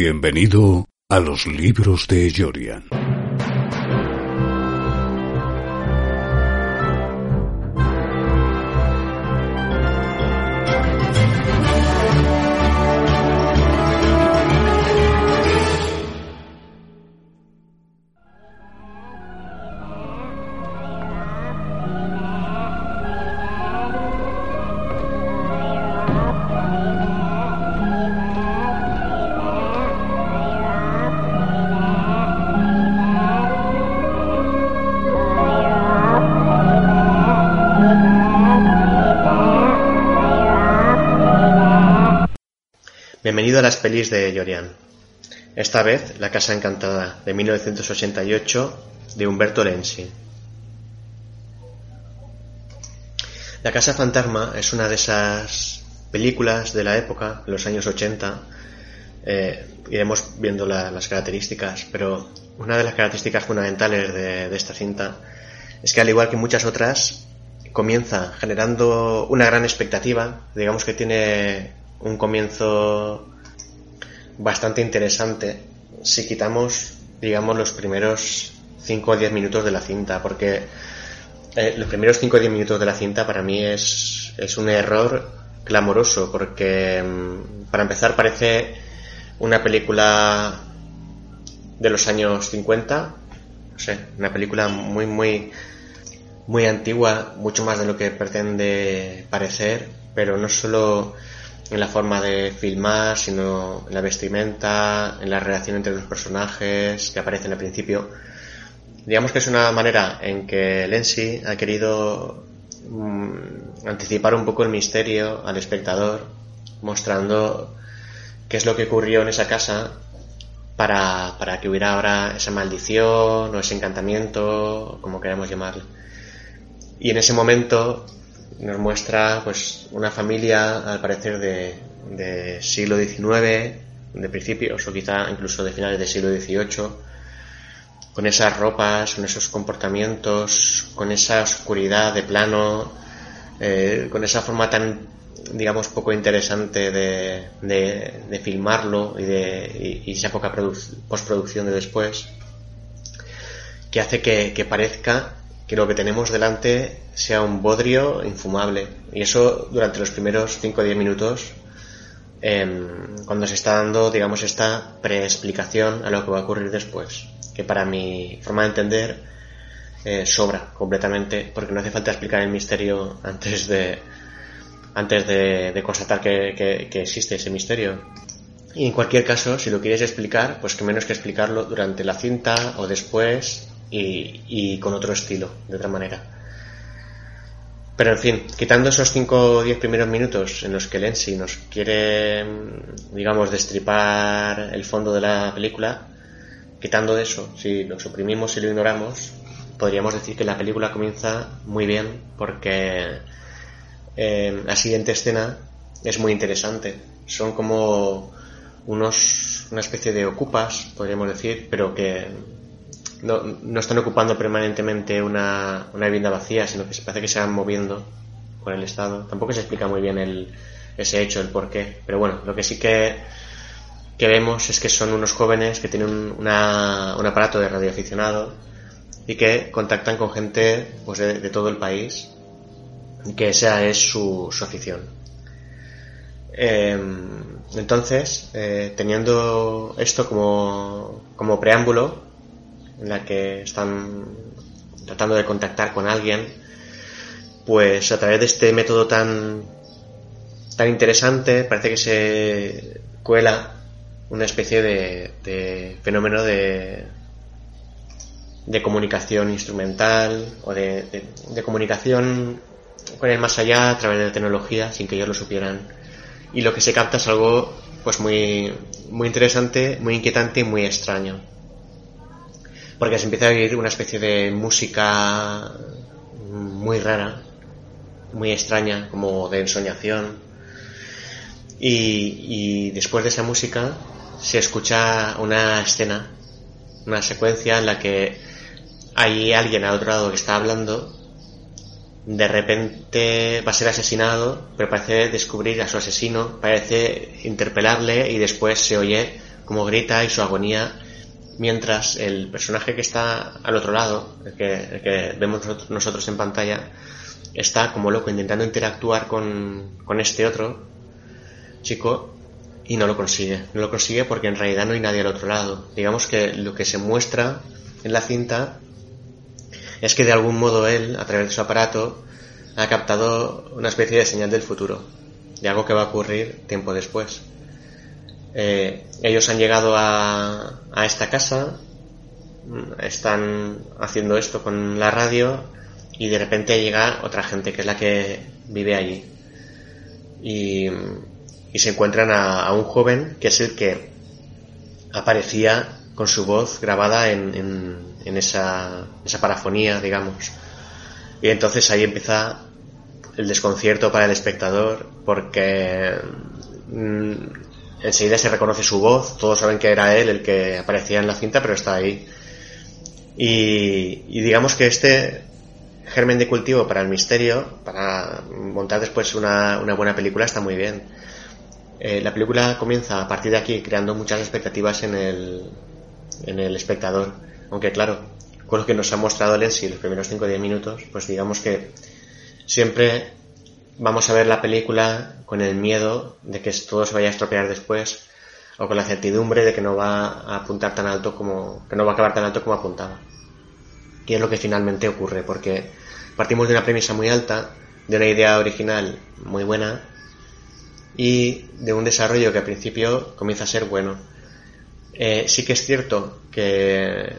Bienvenido a los libros de Jorian. Bienvenido a las pelis de Jorian. Esta vez La Casa Encantada, de 1988, de Humberto Lenzi. La Casa Fantasma es una de esas películas de la época, de los años 80. Eh, iremos viendo la- las características, pero una de las características fundamentales de esta cinta es que al igual que muchas otras, comienza generando una gran expectativa, digamos que tiene un comienzo bastante interesante si quitamos, digamos, los primeros 5 o 10 minutos de la cinta, porque eh, los primeros 5 o 10 minutos de la cinta para mí es, es un error clamoroso, porque mm, para empezar parece una película de los años 50, no sé, una película muy, muy, muy antigua, mucho más de lo que pretende parecer, pero no solo en la forma de filmar, sino en la vestimenta, en la relación entre los personajes que aparecen al principio. Digamos que es una manera en que Lenzi ha querido mm, anticipar un poco el misterio al espectador, mostrando qué es lo que ocurrió en esa casa para, para que hubiera ahora esa maldición o ese encantamiento, como queramos llamarlo. Y en ese momento nos muestra pues una familia al parecer de, de siglo XIX, de principios o quizá incluso de finales del siglo XVIII, con esas ropas, con esos comportamientos, con esa oscuridad de plano, eh, con esa forma tan digamos poco interesante de, de, de filmarlo y de y, esa poca produ- postproducción de después que hace que parezca que lo que tenemos delante sea un bodrio infumable. Y eso durante los primeros 5 o 10 minutos, em, cuando se está dando, digamos, esta preexplicación a lo que va a ocurrir después. Que para mi forma de entender eh, sobra completamente, porque no hace falta explicar el misterio antes de, antes de, de constatar que, que- que existe ese misterio. Y en cualquier caso, si lo quieres explicar, pues que menos que explicarlo durante la cinta o después y, y con otro estilo, de otra manera. Pero en fin, quitando esos 5 o 10 primeros minutos en los que Lenzi nos quiere, mm, digamos, destripar el fondo de la película, quitando eso, si lo suprimimos y lo ignoramos, podríamos decir que la película comienza muy bien porque eh, la siguiente escena es muy interesante. Son como unos, una especie de ocupas, podríamos decir, pero que no, no están ocupando permanentemente una, una vivienda vacía, sino que parece que se van moviendo con el Estado. Tampoco se explica muy bien el, ese hecho, el por qué. Pero bueno, lo que sí que, que vemos es que son unos jóvenes que tienen un, una- un aparato de radioaficionado y que contactan con gente pues, de, todo el país y que esa es su, su afición. Eh, entonces, eh, teniendo esto como, como preámbulo, en la que están tratando de contactar con alguien, pues a través de este método tan, tan interesante parece que se cuela una especie de, de fenómeno de, de comunicación instrumental o de, de, comunicación con el más allá a través de la tecnología sin que ellos lo supieran. Y lo que se capta es algo pues muy, muy interesante, muy inquietante y muy extraño. Porque se empieza a oír una especie de música muy rara, muy extraña, como de ensoñación. Y, y después de esa música se escucha una escena, una secuencia en la que hay alguien al otro lado que está hablando, de repente va a ser asesinado, pero parece descubrir a su asesino, parece interpelarle y después se oye como grita y su agonía, mientras el personaje que está al otro lado, el que, vemos nosotros en pantalla, está como loco intentando interactuar con, con este otro chico y no lo consigue. No lo consigue porque en realidad no hay nadie al otro lado. Digamos que lo que se muestra en la cinta es que de algún modo él, a través de su aparato, ha captado una especie de señal del futuro, de algo que va a ocurrir tiempo después. Eh, ellos han llegado a, a esta casa, están haciendo esto con la radio y de repente llega otra gente que es la que vive allí. Y, y se encuentran a, un joven que es el que aparecía con su voz grabada en, en esa, esa parafonía, digamos. Y entonces ahí empieza el desconcierto para el espectador porque mm, enseguida se reconoce su voz, todos saben que era él el que aparecía en la cinta, pero está ahí. Y, y digamos que este germen de cultivo para el misterio, para montar después una, buena película, está muy bien. Eh, la película comienza a partir de aquí creando muchas expectativas en el, en el espectador aunque claro, con lo que nos ha mostrado Leslie los primeros 5 o 10 minutos, pues digamos que siempre vamos a ver la película con el miedo de que todo se vaya a estropear después o con la certidumbre de que no va a apuntar tan alto como que no va a acabar tan alto como apuntaba. Y es lo que finalmente ocurre porque partimos de una premisa muy alta, de una idea original muy buena y de un desarrollo que al principio comienza a ser bueno eh, sí que es cierto que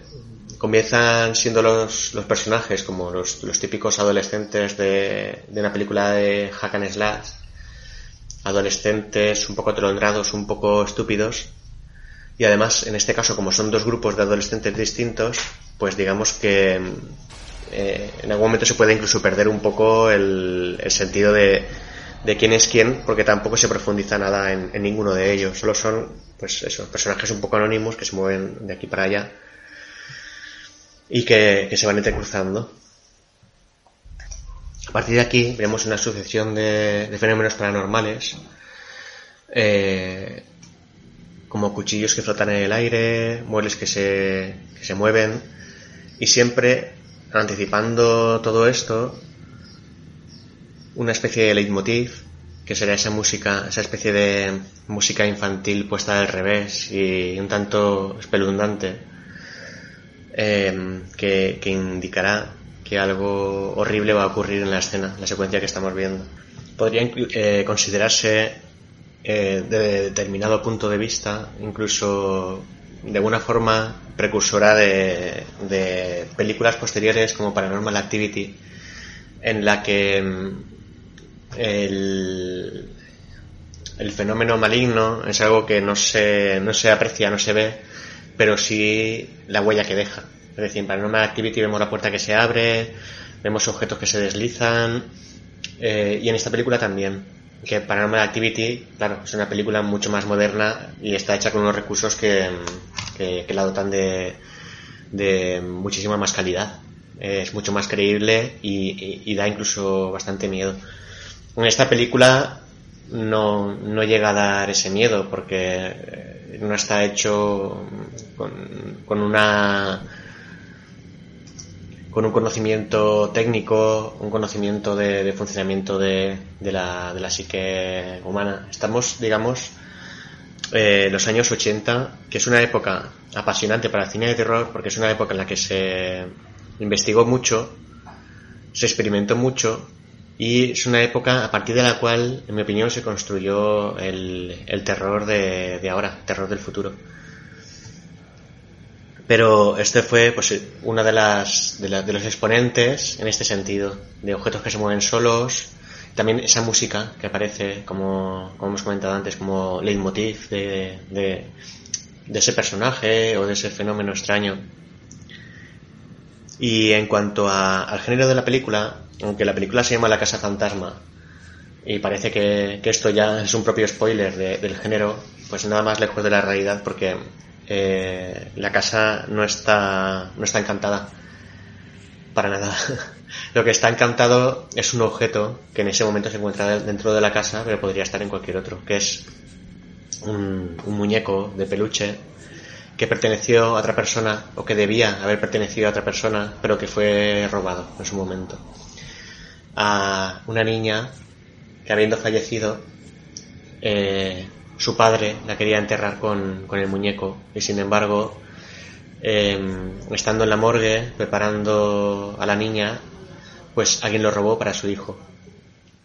comienzan siendo los, los personajes como los, los, típicos adolescentes de, de una película de Hack and Slash, adolescentes un poco atolondrados, un poco estúpidos, y además en este caso como son dos grupos de adolescentes distintos, pues digamos que eh, en algún momento se puede incluso perder un poco el, el sentido de, de quién es quién, porque tampoco se profundiza nada en, en ninguno de ellos, solo son pues eso, personajes un poco anónimos que se mueven de aquí para allá y que, se van entrecruzando. A partir de aquí vemos una sucesión de, de fenómenos paranormales, eh, como cuchillos que flotan en el aire, muebles que se, que se mueven, y siempre anticipando todo esto, una especie de leitmotiv que será esa música, esa especie de música infantil puesta al revés y un tanto espeluznante, eh, que, indicará que algo horrible va a ocurrir en la escena, la secuencia que estamos viendo. Podría eh, considerarse eh, de determinado punto de vista, incluso de alguna forma precursora de, de películas posteriores como Paranormal Activity, en la que el, el fenómeno maligno es algo que no se, no se aprecia, no se ve, pero sí la huella que deja. Es decir, en Paranormal Activity vemos la puerta que se abre, vemos objetos que se deslizan, eh, y en esta película también. Que Paranormal Activity, claro, es una película mucho más moderna y está hecha con unos recursos que, que, la dotan de, de muchísima más calidad. Es mucho más creíble y, y, y da incluso bastante miedo. En esta película no, no llega a dar ese miedo porque no está hecho con, con una con un conocimiento técnico, un conocimiento de, funcionamiento de, de, la, de la psique humana. Estamos, digamos, eh, los años 80, que es una época apasionante para el cine de terror, porque es una época en la que se investigó mucho, se experimentó mucho Y es una época a partir de la cual, en mi opinión, se construyó el, el terror de, de ahora, terror del futuro. Pero este fue pues uno de, las, de, de, los exponentes en este sentido, de objetos que se mueven solos, también esa música que aparece, como, como hemos comentado antes, como leitmotiv de, de, de ese personaje o de ese fenómeno extraño. Y en cuanto a, al género de la película, aunque la película se llama La Casa Fantasma, y parece que, esto ya es un propio spoiler de, del género, pues nada más lejos de la realidad porque eh, la casa no está, no está encantada. Para nada. Lo que está encantado es un objeto que en ese momento se encuentra dentro de la casa, pero podría estar en cualquier otro, que es un, un muñeco de peluche que perteneció a otra persona o que debía haber pertenecido a otra persona, pero que fue robado en su momento. A una niña que habiendo fallecido, eh, su padre la quería enterrar con, con, el muñeco y sin embargo, eh, estando en la morgue preparando a la niña, pues alguien lo robó para su hijo.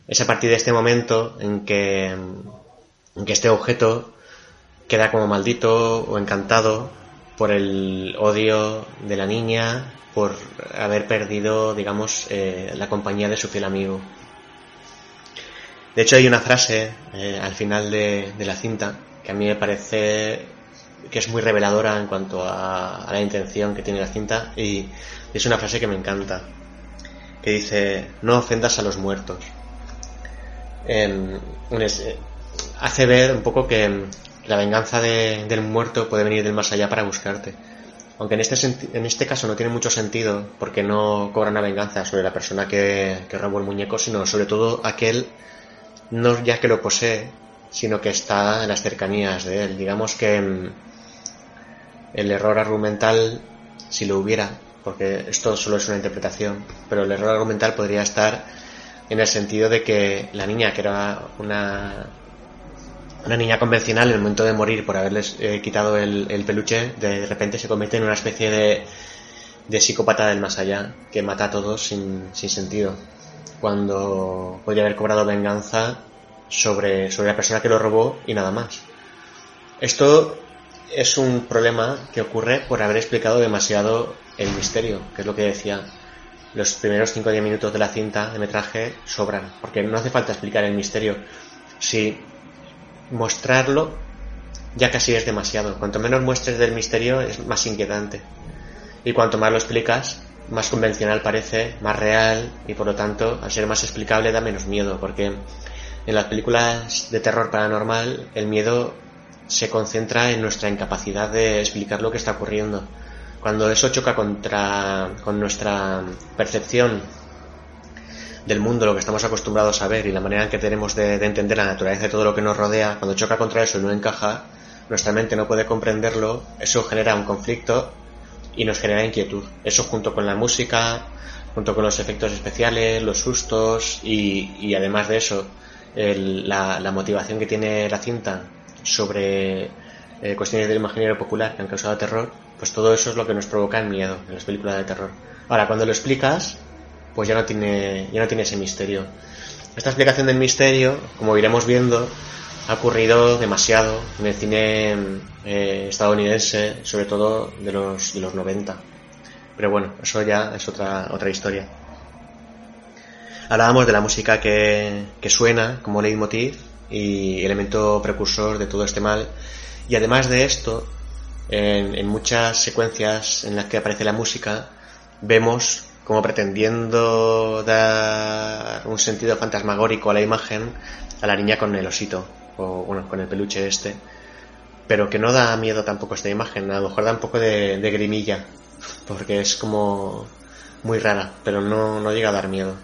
Es a partir de este momento en que, en que este objeto queda como maldito o encantado por el odio de la niña, por haber perdido, digamos, eh, la compañía de su fiel amigo. De hecho, hay una frase eh, al final de, de, la cinta que a mí me parece que es muy reveladora en cuanto a, la intención que tiene la cinta y es una frase que me encanta, que dice, no ofendas a los muertos. Eh, hace ver un poco que la venganza de, del muerto puede venir del más allá para buscarte. Aunque en este, en este caso no tiene mucho sentido, porque no cobra una venganza sobre la persona que, que robó el muñeco, sino sobre todo aquel, no ya que lo posee, sino que está en las cercanías de él. Digamos que mm, el error argumental, si lo hubiera, porque esto solo es una interpretación, pero el error argumental podría estar en el sentido de que la niña, que era una una niña convencional en el momento de morir por haberles eh, quitado el, el, peluche, de repente se convierte en una especie de, de psicópata del más allá, que mata a todos sin, sin sentido, cuando podría haber cobrado venganza sobre, sobre la persona que lo robó y nada más. Esto es un problema que ocurre por haber explicado demasiado el misterio, que es lo que decía. Los primeros 5 o 10 minutos de la cinta de metraje sobran, porque no hace falta explicar el misterio. Si mostrarlo ya casi es demasiado. Cuanto menos muestres del misterio es más inquietante. Y cuanto más lo explicas, más convencional parece, más real y por lo tanto, al ser más explicable, da menos miedo. Porque en las películas de terror paranormal el miedo se concentra en nuestra incapacidad de explicar lo que está ocurriendo. Cuando eso choca contra, con nuestra percepción del mundo, lo que estamos acostumbrados a ver y la manera en que tenemos de, de, entender la naturaleza de todo lo que nos rodea, cuando choca contra eso y no encaja, nuestra mente no puede comprenderlo, eso genera un conflicto y nos genera inquietud. Eso junto con la música, junto con los efectos especiales, los sustos y, y además de eso, la, motivación que tiene la cinta sobre eh, cuestiones del imaginario popular que han causado terror, pues todo eso es lo que nos provoca el miedo en las películas de terror. Ahora, cuando lo explicas, pues ya no tiene, ya no tiene ese misterio. Esta explicación del misterio, como iremos viendo, ha ocurrido demasiado en el cine eh, estadounidense, sobre todo de los, de los 90. Pero bueno, eso ya es otra, otra historia. Hablábamos de la música que, que suena como leitmotiv y elemento precursor de todo este mal. Y además de esto, en, en muchas secuencias en las que aparece la música, vemos como pretendiendo dar un sentido fantasmagórico a la imagen a la niña con el osito o bueno con el peluche este. Pero que no da miedo tampoco esta imagen a lo mejor da un poco de, de grimilla porque es como muy rara pero no, no llega a dar miedo.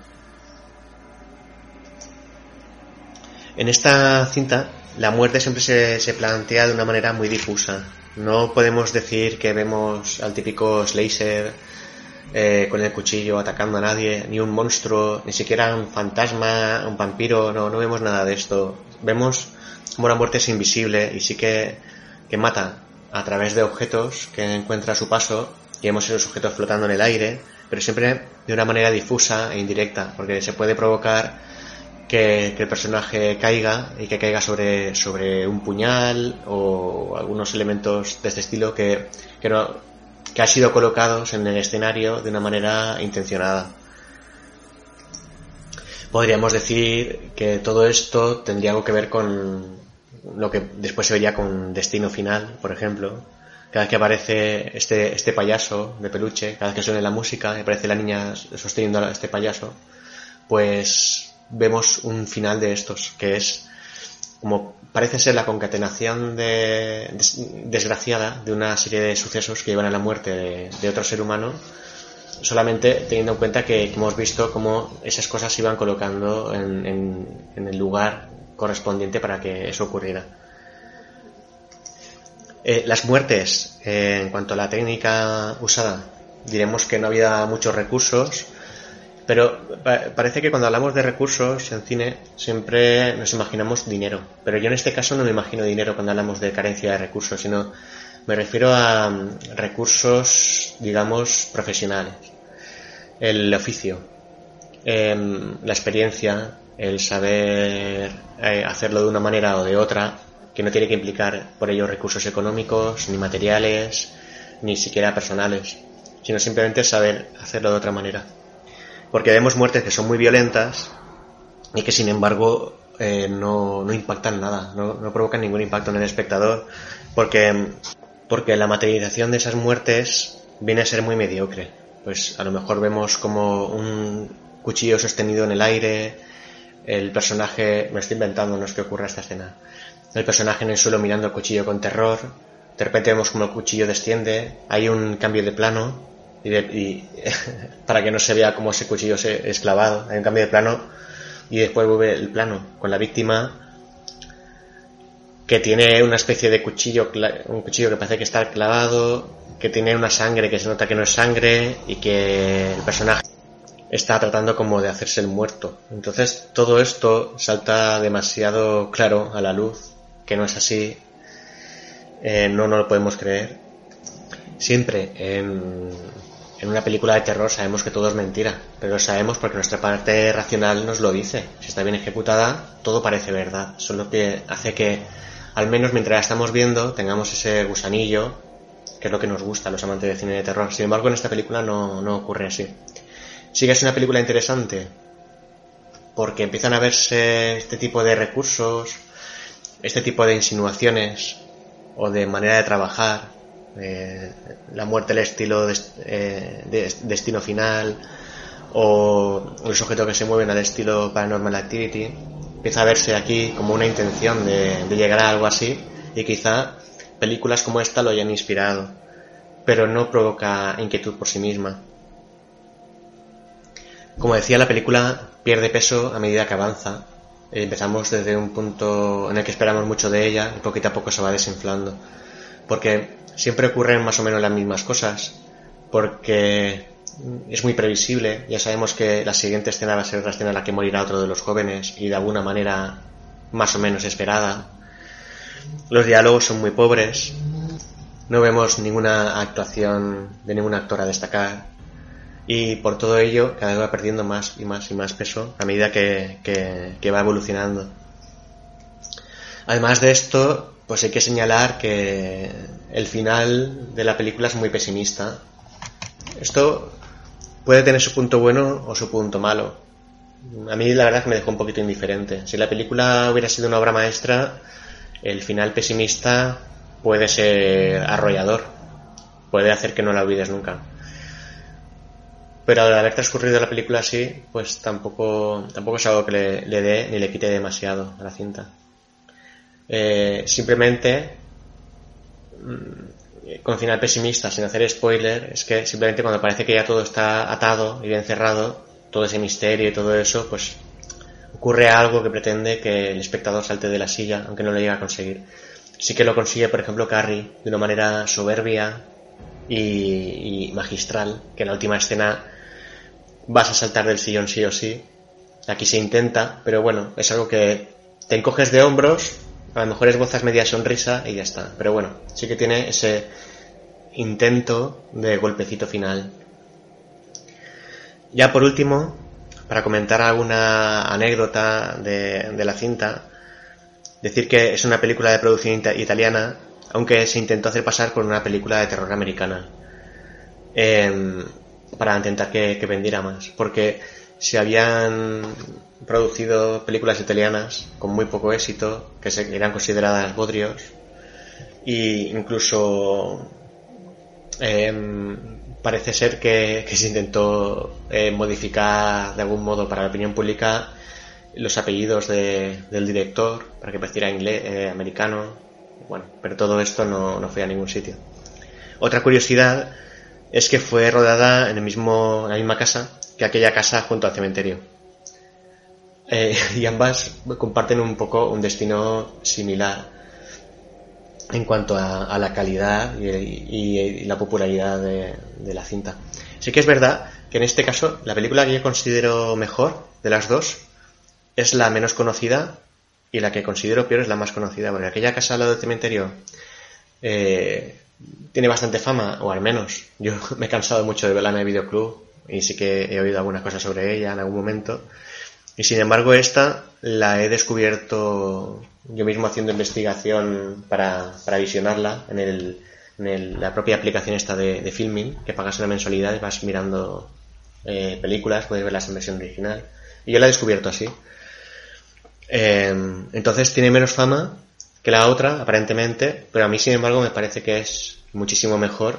En esta cinta la muerte siempre se, se plantea de una manera muy difusa. No podemos decir que vemos al típico Slayer eh, con el cuchillo atacando a nadie, ni un monstruo, ni siquiera un fantasma, un vampiro, no, no vemos nada de esto. Vemos como la muerte es invisible y sí que, que mata a través de objetos que encuentra a su paso y vemos esos objetos flotando en el aire, pero siempre de una manera difusa e indirecta, porque se puede provocar que, el personaje caiga y que caiga sobre, sobre un puñal o algunos elementos de este estilo que, que, no, que han sido colocados en el escenario de una manera intencionada. Podríamos decir que todo esto tendría algo que ver con lo que después se vería con Destino Final, por ejemplo. Cada vez que aparece este, este payaso de peluche, cada vez que suena la música y aparece la niña sosteniendo a este payaso, pues vemos un final de estos, que es como parece ser la concatenación de, desgraciada de una serie de sucesos que llevan a la muerte de, otro ser humano, solamente teniendo en cuenta que, hemos visto cómo esas cosas se iban colocando en, el lugar correspondiente para que eso ocurriera. Eh, las muertes, eh, en cuanto a la técnica usada, diremos que no había muchos recursos, pero parece que cuando hablamos de recursos en cine siempre nos imaginamos dinero. Pero yo en este caso no me imagino dinero cuando hablamos de carencia de recursos, sino me refiero a mm, recursos, digamos, profesionales. El oficio, em, la experiencia, el saber eh, hacerlo de una manera o de otra, que no tiene que implicar por ello recursos económicos, ni materiales, ni siquiera personales, sino simplemente saber hacerlo de otra manera porque vemos muertes que son muy violentas y que sin embargo eh, no, no, impactan nada, no, no, provocan ningún impacto en el espectador, porque, porque la materialización de esas muertes viene a ser muy mediocre. Pues a lo mejor vemos como un cuchillo sostenido en el aire, el personaje, me estoy inventando, no es que ocurra esta escena, el personaje en el suelo mirando el cuchillo con terror, de repente vemos como el cuchillo desciende, hay un cambio de plano y, para que no se vea cómo ese cuchillo se es clavado. Hay un cambio de plano y después vuelve el plano con la víctima que tiene una especie de cuchillo, un cuchillo que parece que está clavado, que tiene una sangre que se nota que no es sangre y que el personaje está tratando como de hacerse el muerto. Entonces todo esto salta demasiado claro a la luz, que no es así, eh, no, no lo podemos creer. Siempre en, en una película de terror sabemos que todo es mentira, pero lo sabemos porque nuestra parte racional nos lo dice. Si está bien ejecutada, todo parece verdad. Solo que hace que, al menos mientras la estamos viendo, tengamos ese gusanillo, que es lo que nos gusta a los amantes de cine de terror. Sin embargo, en esta película no, no ocurre así. Sí que es una película interesante, porque empiezan a verse este tipo de recursos, este tipo de insinuaciones o de manera de trabajar eh, la muerte, el estilo de, eh, destino final o los objetos que se mueven al estilo Paranormal Activity, empieza a verse aquí como una intención de, llegar a algo así y quizá películas como esta lo hayan inspirado, pero no provoca inquietud por sí misma. Como decía, la película pierde peso a medida que avanza. Empezamos desde un punto en el que esperamos mucho de ella y poquito a poco se va desinflando. Porque siempre ocurren más o menos las mismas cosas, porque es muy previsible, ya sabemos que la siguiente escena va a ser la escena en la que morirá otro de los jóvenes y de alguna manera más o menos esperada. Los diálogos son muy pobres, no vemos ninguna actuación de ningún actor a destacar y por todo ello cada vez va perdiendo más y más y más peso a medida que, que va evolucionando. Además de esto, pues hay que señalar que el final de la película es muy pesimista. Esto puede tener su punto bueno o su punto malo. A mí la verdad que me dejó un poquito indiferente. Si la película hubiera sido una obra maestra, el final pesimista puede ser arrollador. Puede hacer que no la olvides nunca. Pero al haber transcurrido la película así, pues tampoco, tampoco es algo que le, le dé ni le quite demasiado a la cinta. Eh, simplemente, mm, con final pesimista, sin hacer spoiler, es que simplemente cuando parece que ya todo está atado y bien cerrado, todo ese misterio y todo eso, pues ocurre algo que pretende que el espectador salte de la silla, aunque no lo llegue a conseguir. Sí que lo consigue, por ejemplo, Carrie, de una manera soberbia y, y magistral, que en la última escena vas a saltar del sillón sí o sí. Aquí se intenta, pero bueno, es algo que te encoges de hombros a lo mejor esbozas media sonrisa y ya está. Pero bueno, sí que tiene ese intento de golpecito final. Ya por último, para comentar alguna anécdota de, la cinta, decir que es una película de producción italiana, aunque se intentó hacer pasar por una película de terror americana. Em, para intentar que, que, vendiera más. Porque se habían producido películas italianas con muy poco éxito, que eran consideradas bodrios, e incluso em, parece ser que, se intentó eh, modificar de algún modo para la opinión pública los apellidos del director para que pareciera inglés, eh, americano. Bueno, pero todo esto no, no fue a ningún sitio. Otra curiosidad es que fue rodada en el mismo, la misma casa que aquella casa junto al cementerio. Eh, y ambas comparten un poco un destino similar en cuanto a, la calidad y, la popularidad de, de, la cinta. Sí que es verdad que en este caso la película que yo considero mejor de las dos es la menos conocida y la que considero peor es la más conocida, porque aquella casa al lado del cementerio eh, tiene bastante fama, o al menos yo me he cansado mucho de verla en el videoclub y sí que he oído algunas cosas sobre ella en algún momento. Y sin embargo esta la he descubierto yo mismo haciendo investigación para, para visionarla en, el, en la propia aplicación esta de, de, filming, que pagas una mensualidad y vas mirando eh, películas, puedes verlas en versión original. Y yo la he descubierto así. Eh, entonces tiene menos fama que la otra, aparentemente, pero a mí, sin embargo, me parece que es muchísimo mejor,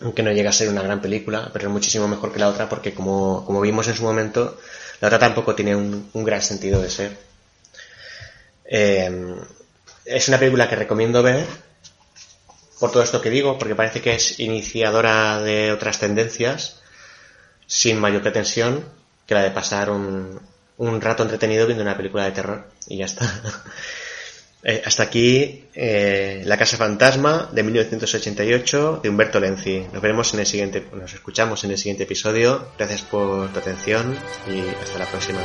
aunque no llega a ser una gran película, pero es muchísimo mejor que la otra porque, como, como vimos en su momento, la otra tampoco tiene un, gran sentido de ser. Eh, es una película que recomiendo ver por todo esto que digo, porque parece que es iniciadora de otras tendencias, sin mayor pretensión que la de pasar un, un rato entretenido viendo una película de terror y ya está. Eh, hasta aquí eh, La Casa Fantasma de 1988 de Humberto Lenzi. Nos veremos en el siguiente, nos escuchamos en el siguiente episodio. Gracias por tu atención y hasta la próxima.